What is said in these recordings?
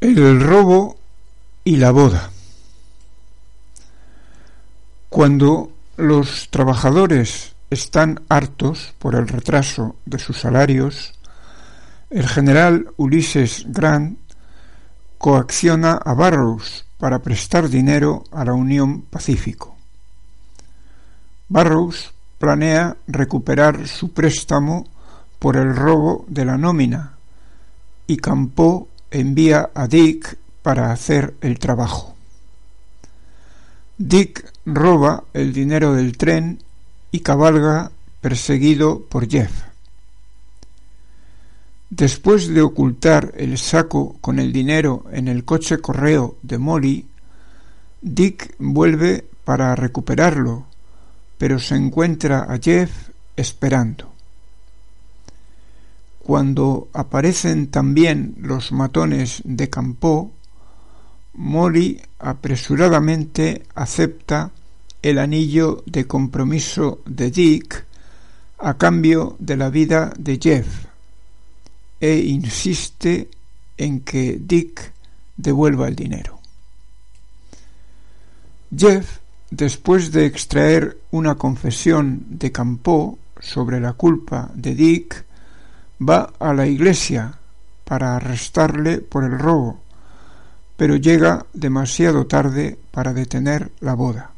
El robo y la boda. Cuando los trabajadores están hartos por el retraso de sus salarios, el general Ulises Grant coacciona a Barrows para prestar dinero a la Unión Pacífico. Barrows planea recuperar su préstamo por el robo de la nómina y Campo envía a Dick para hacer el trabajo. Dick roba el dinero del tren y cabalga perseguido por Jeff. Después de ocultar el saco con el dinero en el coche correo de Molly, Dick vuelve para recuperarlo, pero se encuentra a Jeff esperando. Cuando aparecen también los matones de Campo, Molly apresuradamente acepta el anillo de compromiso de Dick a cambio de la vida de Jeff e insiste en que Dick devuelva el dinero. Jeff, después de extraer una confesión de Campo sobre la culpa de Dick, va a la iglesia para arrestarle por el robo, pero llega demasiado tarde para detener la boda.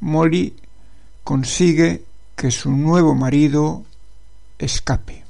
Molly consigue que su nuevo marido escape.